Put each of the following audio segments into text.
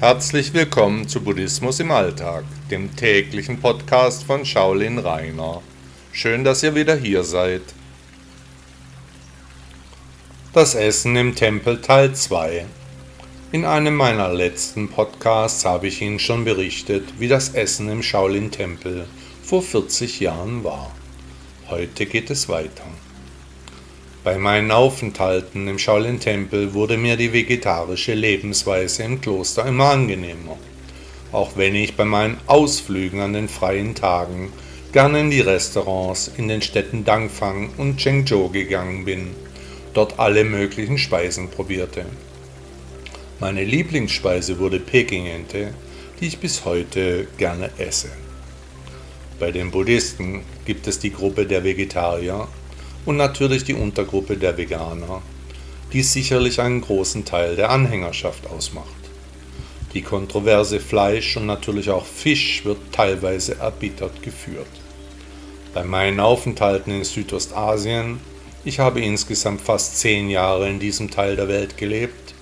Herzlich willkommen zu Buddhismus im Alltag, dem täglichen Podcast von Shaolin Rainer. Schön, dass ihr wieder hier seid. Das Essen im Tempel Teil 2. In einem meiner letzten Podcasts habe ich Ihnen schon berichtet, wie das Essen im Shaolin-Tempel vor 40 Jahren war. Heute geht es weiter. Bei meinen Aufenthalten im Shaolin-Tempel wurde mir die vegetarische Lebensweise im Kloster immer angenehmer. Auch wenn ich bei meinen Ausflügen an den freien Tagen gerne in die Restaurants in den Städten Dangfang und Chengzhou gegangen bin, dort alle möglichen Speisen probierte. Meine Lieblingsspeise wurde Pekingente, die ich bis heute gerne esse. Bei den Buddhisten gibt es die Gruppe der Vegetarier und natürlich die Untergruppe der Veganer, die sicherlich einen großen Teil der Anhängerschaft ausmacht. Die Kontroverse Fleisch und natürlich auch Fisch wird teilweise erbittert geführt. Bei meinen Aufenthalten in Südostasien, ich habe insgesamt fast zehn Jahre in diesem Teil der Welt gelebt,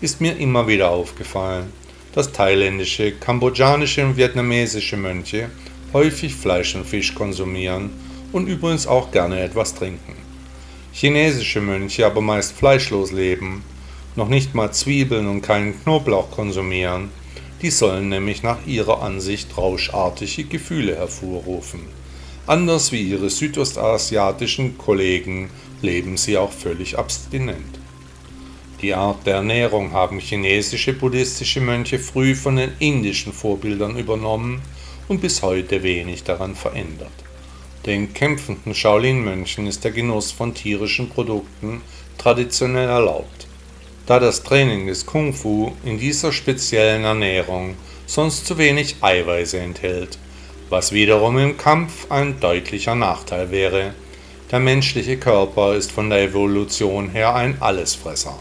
ist mir immer wieder aufgefallen, dass thailändische, kambodschanische und vietnamesische Mönche häufig Fleisch und Fisch konsumieren und übrigens auch gerne etwas trinken. Chinesische Mönche aber meist fleischlos leben, noch nicht mal Zwiebeln und keinen Knoblauch konsumieren, die sollen nämlich nach ihrer Ansicht rauschartige Gefühle hervorrufen. Anders wie ihre südostasiatischen Kollegen leben sie auch völlig abstinent. Die Art der Ernährung haben chinesische buddhistische Mönche früh von den indischen Vorbildern übernommen und bis heute wenig daran verändert. Den kämpfenden Shaolin-Mönchen ist der Genuss von tierischen Produkten traditionell erlaubt, da das Training des Kung Fu in dieser speziellen Ernährung sonst zu wenig Eiweiße enthält, was wiederum im Kampf ein deutlicher Nachteil wäre. Der menschliche Körper ist von der Evolution her ein Allesfresser,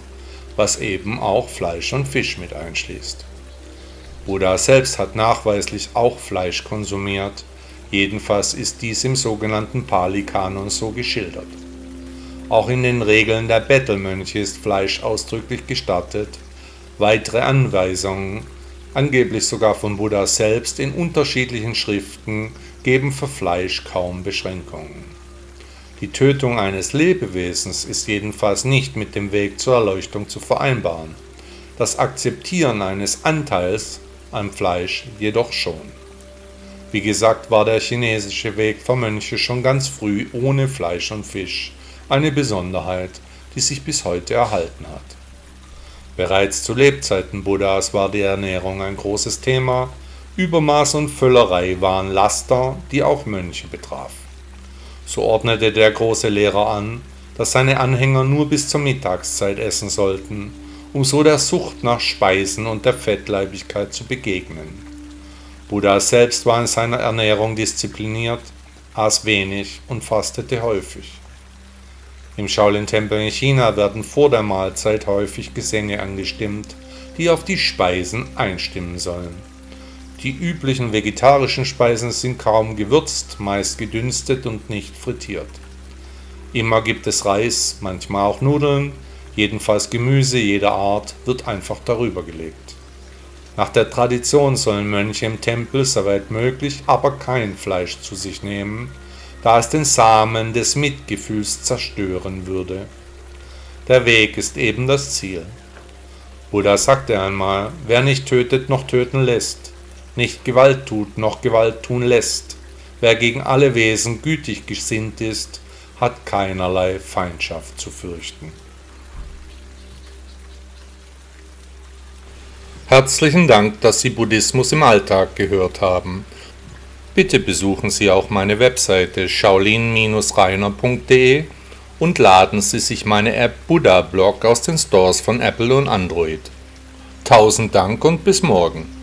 was eben auch Fleisch und Fisch mit einschließt. Buddha selbst hat nachweislich auch Fleisch konsumiert, Jedenfalls ist dies im sogenannten Pali-Kanon so geschildert. Auch in den Regeln der Bettelmönche ist Fleisch ausdrücklich gestattet. Weitere Anweisungen, angeblich sogar von Buddha selbst in unterschiedlichen Schriften, geben für Fleisch kaum Beschränkungen. Die Tötung eines Lebewesens ist jedenfalls nicht mit dem Weg zur Erleuchtung zu vereinbaren, das Akzeptieren eines Anteils am Fleisch jedoch schon. Wie gesagt, war der chinesische Weg für Mönche schon ganz früh ohne Fleisch und Fisch eine Besonderheit, die sich bis heute erhalten hat. Bereits zu Lebzeiten Buddhas war die Ernährung ein großes Thema, Übermaß und Völlerei waren Laster, die auch Mönche betraf. So ordnete der große Lehrer an, dass seine Anhänger nur bis zur Mittagszeit essen sollten, um so der Sucht nach Speisen und der Fettleibigkeit zu begegnen. Buddha selbst war in seiner Ernährung diszipliniert, aß wenig und fastete häufig. Im Shaolin-Tempel in China werden vor der Mahlzeit häufig Gesänge angestimmt, die auf die Speisen einstimmen sollen. Die üblichen vegetarischen Speisen sind kaum gewürzt, meist gedünstet und nicht frittiert. Immer gibt es Reis, manchmal auch Nudeln, jedenfalls Gemüse jeder Art wird einfach darüber gelegt. Nach der Tradition sollen Mönche im Tempel soweit möglich aber kein Fleisch zu sich nehmen, da es den Samen des Mitgefühls zerstören würde. Der Weg ist eben das Ziel. Buddha sagte einmal, wer nicht tötet noch töten lässt, nicht Gewalt tut noch Gewalt tun lässt, wer gegen alle Wesen gütig gesinnt ist, hat keinerlei Feindschaft zu fürchten. Herzlichen Dank, dass Sie Buddhismus im Alltag gehört haben. Bitte besuchen Sie auch meine Webseite shaolin-reiner.de und laden Sie sich meine App Buddha Blog aus den Stores von Apple und Android. Tausend Dank und bis morgen.